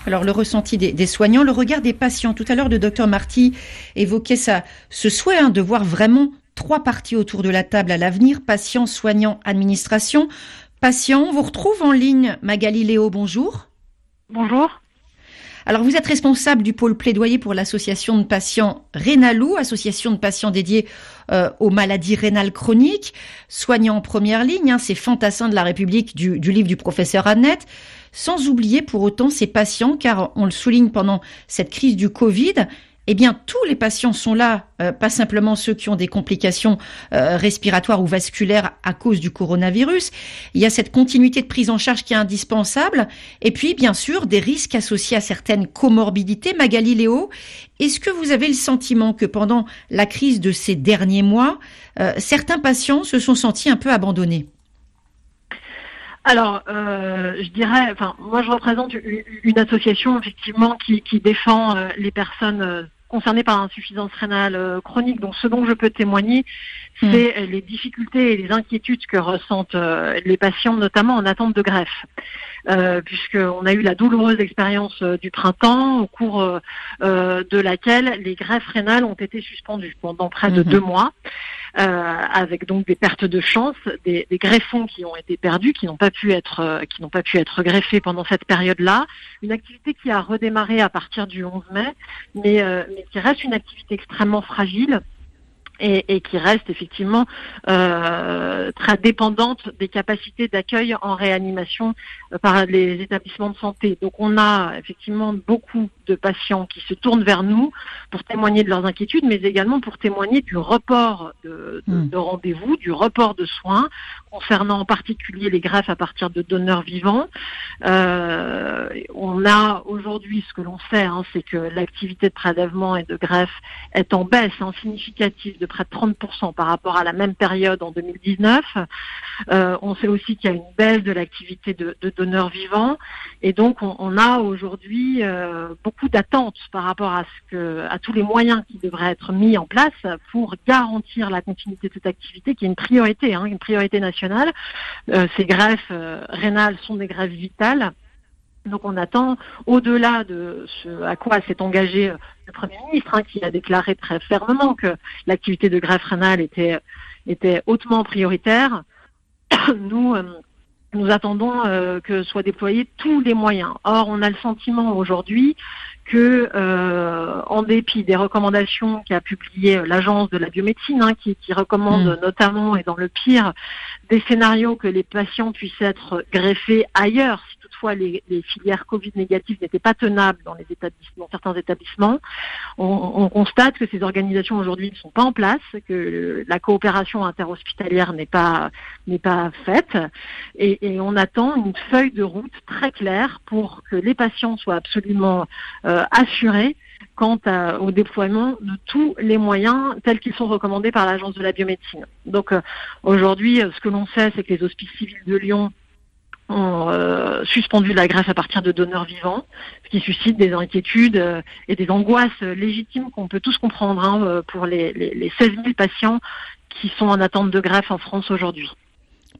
Alors le ressenti des, des soignants, le regard des patients. Tout à l'heure, le docteur Marty évoquait ça, ce souhait hein, de voir vraiment trois parties autour de la table à l'avenir patients, soignants, administration. Patients, on vous retrouve en ligne. Magali Léo, bonjour. Bonjour. Alors vous êtes responsable du pôle plaidoyer pour l'association de patients Rénalou, association de patients dédiés euh, aux maladies rénales chroniques, soignants en première ligne, hein, ces fantassins de la République du, du livre du professeur Annette, sans oublier pour autant ces patients, car on le souligne pendant cette crise du Covid, eh bien, tous les patients sont là, euh, pas simplement ceux qui ont des complications euh, respiratoires ou vasculaires à cause du coronavirus. Il y a cette continuité de prise en charge qui est indispensable. Et puis, bien sûr, des risques associés à certaines comorbidités. Magali Léo, est-ce que vous avez le sentiment que pendant la crise de ces derniers mois, euh, certains patients se sont sentis un peu abandonnés? Alors, euh, je dirais, enfin, moi je représente une, une association effectivement qui, qui défend euh, les personnes euh, concernés par l'insuffisance rénale chronique. Donc ce dont je peux témoigner, hmm. c'est les difficultés et les inquiétudes que ressentent les patients, notamment en attente de greffe. Euh, puisqu'on a eu la douloureuse expérience du printemps au cours de laquelle les greffes rénales ont été suspendues pendant près de hmm. deux mois. Euh, avec donc des pertes de chance, des, des, greffons qui ont été perdus, qui n'ont pas pu être euh, qui n'ont pas pu être greffés pendant cette période-là. Une activité qui a redémarré à partir du 11 mai, mais, euh, mais qui reste une activité extrêmement fragile et, qui reste effectivement euh, très dépendante des capacités d'accueil en réanimation par les établissements de santé. Donc on a effectivement beaucoup de patients qui se tournent vers nous pour témoigner de leurs inquiétudes, mais également pour témoigner du report de, de, hmm. rendez-vous, du report de soins concernant en particulier les greffes à partir de donneurs vivants. Euh, on a aujourd'hui ce que l'on sait, hein, c'est que l'activité de prélèvement et de greffe est en baisse hein, significative de près de 30% par rapport à la même période en 2019. Euh, on sait aussi qu'il y a une baisse de l'activité de, donneurs vivants et donc on, a aujourd'hui euh, beaucoup d'attentes par rapport à ce que à tous les moyens qui devraient être mis en place pour garantir la continuité de cette activité qui est une priorité, hein, une priorité nationale. Euh, ces greffes rénales sont des greffes vitales donc on attend, au-delà de ce à quoi s'est engagé euh, le Premier ministre, hein, qui a déclaré très fermement que l'activité de greffe rénale était, était hautement prioritaire, nous, euh, nous attendons euh, que soient déployés tous les moyens. Or, on a le sentiment aujourd'hui que, en dépit des recommandations qu'a publiées l'agence de la biomédecine, hein, qui, qui, recommande mm. notamment et dans le pire des scénarios que les patients puissent être greffés ailleurs les, filières Covid négatives n'étaient pas tenables dans, certains établissements. On, constate que ces organisations aujourd'hui ne sont pas en place, que la coopération interhospitalière n'est pas n'est pas faite, et, on attend une feuille de route très claire pour que les patients soient absolument euh, assurés quant au déploiement de tous les moyens tels qu'ils sont recommandés par l'Agence de la biomédecine. Donc euh, aujourd'hui, ce que l'on sait, c'est que les hospices civils de Lyon ont euh, suspendu la greffe à partir de donneurs vivants, ce qui suscite des inquiétudes euh, et des angoisses légitimes qu'on peut tous comprendre hein, euh, pour les, les, les 16 000 patients qui sont en attente de greffe en France aujourd'hui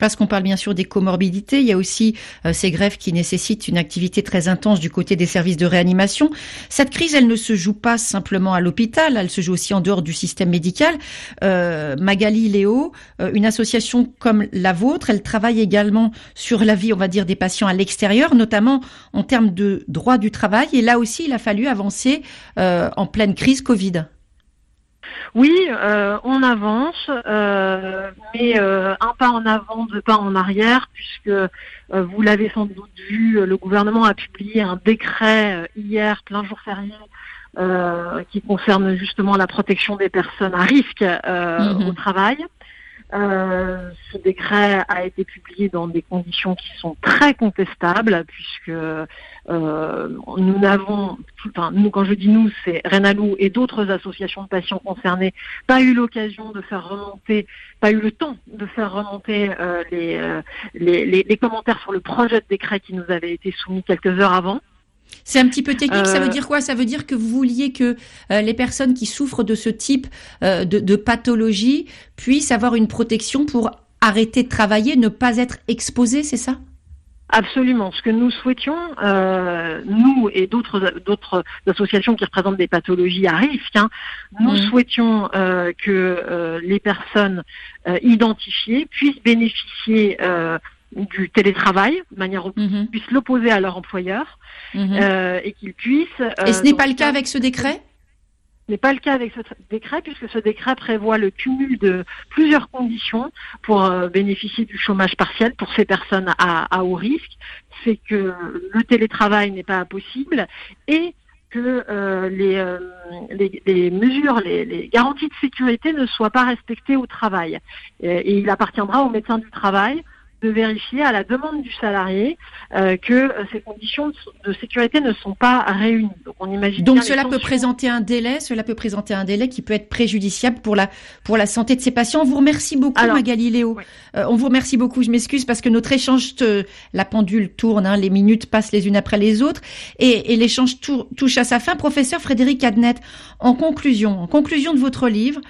parce qu'on parle bien sûr des comorbidités, il y a aussi euh, ces greffes qui nécessitent une activité très intense du côté des services de réanimation. Cette crise, elle ne se joue pas simplement à l'hôpital, elle se joue aussi en dehors du système médical. Euh, Magali Léo, euh, une association comme la vôtre, elle travaille également sur la vie, on va dire, des patients à l'extérieur, notamment en termes de droit du travail. Et là aussi, il a fallu avancer en pleine crise Covid. Oui, euh, on avance, euh, mais euh, un pas en avant, deux pas en arrière, puisque vous l'avez sans doute vu, le gouvernement a publié un décret hier, plein jour férié, qui concerne justement la protection des personnes à risque mm-hmm. au travail. Euh, ce décret a été publié dans des conditions qui sont très contestables, puisque euh, nous n'avons, enfin nous quand je dis nous, c'est Renalou et d'autres associations de patients concernés, pas eu l'occasion de faire remonter, pas eu le temps de faire remonter euh, les, les, les commentaires sur le projet de décret qui nous avait été soumis quelques heures avant. C'est un petit peu technique, ça veut euh, dire quoi? Ça veut dire que vous vouliez que euh, les personnes qui souffrent de ce type euh, de, pathologie puissent avoir une protection pour arrêter de travailler, ne pas être exposées, c'est ça? Absolument. Ce que nous souhaitions, nous et d'autres d'autres associations qui représentent des pathologies à risque, hein, nous mmh. souhaitions que les personnes identifiées puissent bénéficier du télétravail, de manière où ils puissent l'opposer à leur employeur mhm. euh, et qu'ils puissent. et euh, ce n'est pas le cas avec ce décret? Ce n'est pas le cas avec ce décret puisque ce décret prévoit le cumul de plusieurs conditions pour euh, bénéficier du chômage partiel pour ces personnes à, haut risque. C'est que le télétravail n'est pas possible et que les, les, mesures, les, les, garanties de sécurité ne soient pas respectées au travail. Et, et il appartiendra aux médecins du travail de vérifier à la demande du salarié euh, que euh, ces conditions de sécurité ne sont pas réunies. Donc on imagine. Donc cela peut présenter un délai, cela peut présenter un délai qui peut être préjudiciable pour la pour la santé de ces patients. On vous remercie beaucoup, Alors, Magali Léo. Euh, on vous remercie beaucoup. Je m'excuse parce que notre échange, la pendule tourne, hein, les minutes passent les unes après les autres, et, et l'échange touche à sa fin. Professeur Frédéric Adnet, en conclusion, en conclusion de votre livre,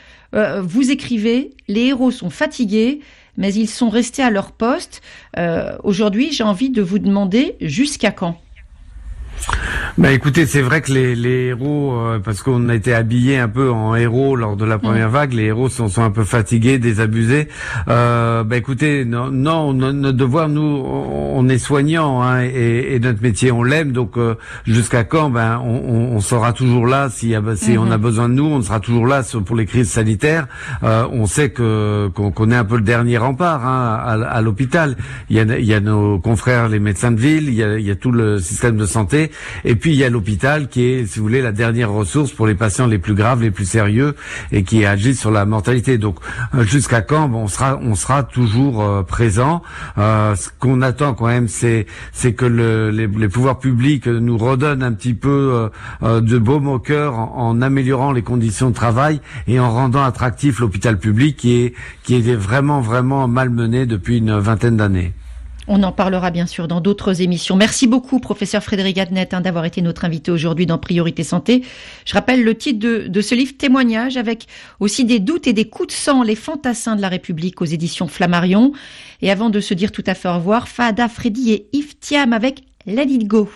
vous écrivez les héros sont fatigués mais ils sont restés à leur poste. Euh, aujourd'hui, j'ai envie de vous demander jusqu'à quand? Bah écoutez, c'est vrai que les, les héros, euh, parce qu'on a été habillés un peu en héros lors de la première mm. vague, les héros sont, sont un peu fatigués, désabusés. Euh, bah écoutez, non, non, notre devoir, nous, on est soignants hein, et, et, notre métier, on l'aime. Donc euh, jusqu'à quand Ben, on, on, sera toujours là si, si on a mm-hmm. besoin de nous, on sera toujours là pour les crises sanitaires. Euh, on sait que qu'on connaît un peu le dernier rempart hein, à, à l'hôpital. Il y a, il y a nos confrères, les médecins de ville, il y a, il y a tout le système de santé. Et puis il y a l'hôpital qui est, si vous voulez, la dernière ressource pour les patients les plus graves, les plus sérieux et qui agit sur la mortalité. Donc euh, jusqu'à quand? On sera, on sera toujours euh, présent. Euh, ce qu'on attend quand même, c'est c'est que le, les, pouvoirs publics nous redonnent un petit peu de baume au cœur en, en, améliorant les conditions de travail et en rendant attractif l'hôpital public qui est qui est vraiment vraiment malmené depuis une vingtaine d'années. On en parlera bien sûr dans d'autres émissions. Merci beaucoup, professeur Frédéric Adnet, hein, d'avoir été notre invité aujourd'hui dans Priorité Santé. Je rappelle le titre de, ce livre, Témoignage, avec aussi des doutes et des coups de sang, les fantassins de la République aux éditions Flammarion. Et avant de se dire tout à fait au revoir, Fada, Freddy et Yves Thiam avec Let Go.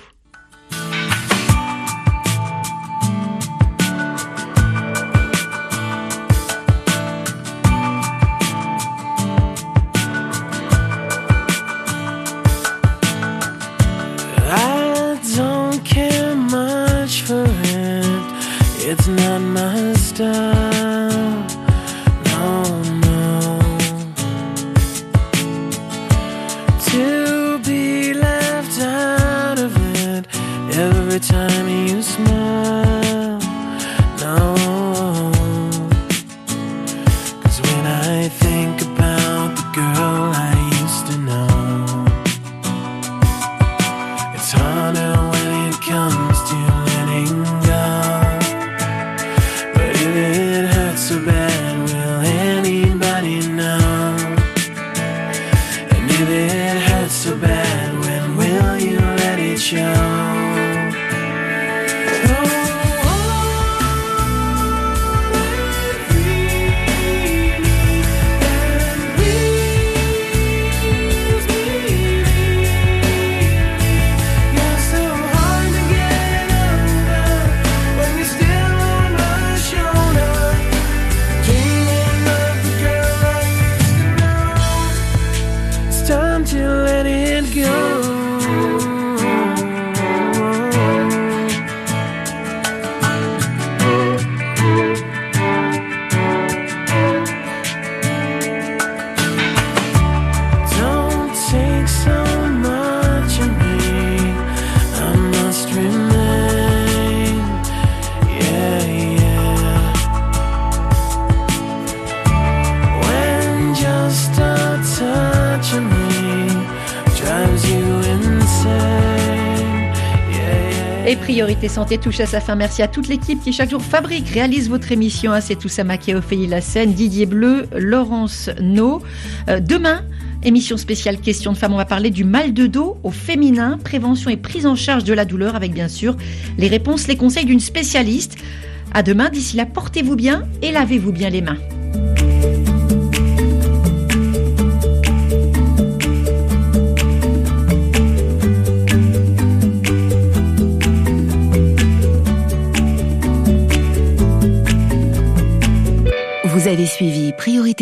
Santé touche à sa fin. Merci à toute l'équipe qui chaque jour fabrique, réalise votre émission. Ah, c'est tout ça, Maquet, Ophélie Lassène, Didier Bleu, Laurence No. Euh, demain, émission spéciale Question de femmes. On va parler du mal de dos au féminin, prévention et prise en charge de la douleur avec bien sûr les réponses, les conseils d'une spécialiste. À demain. D'ici là, portez-vous bien et lavez-vous bien les mains.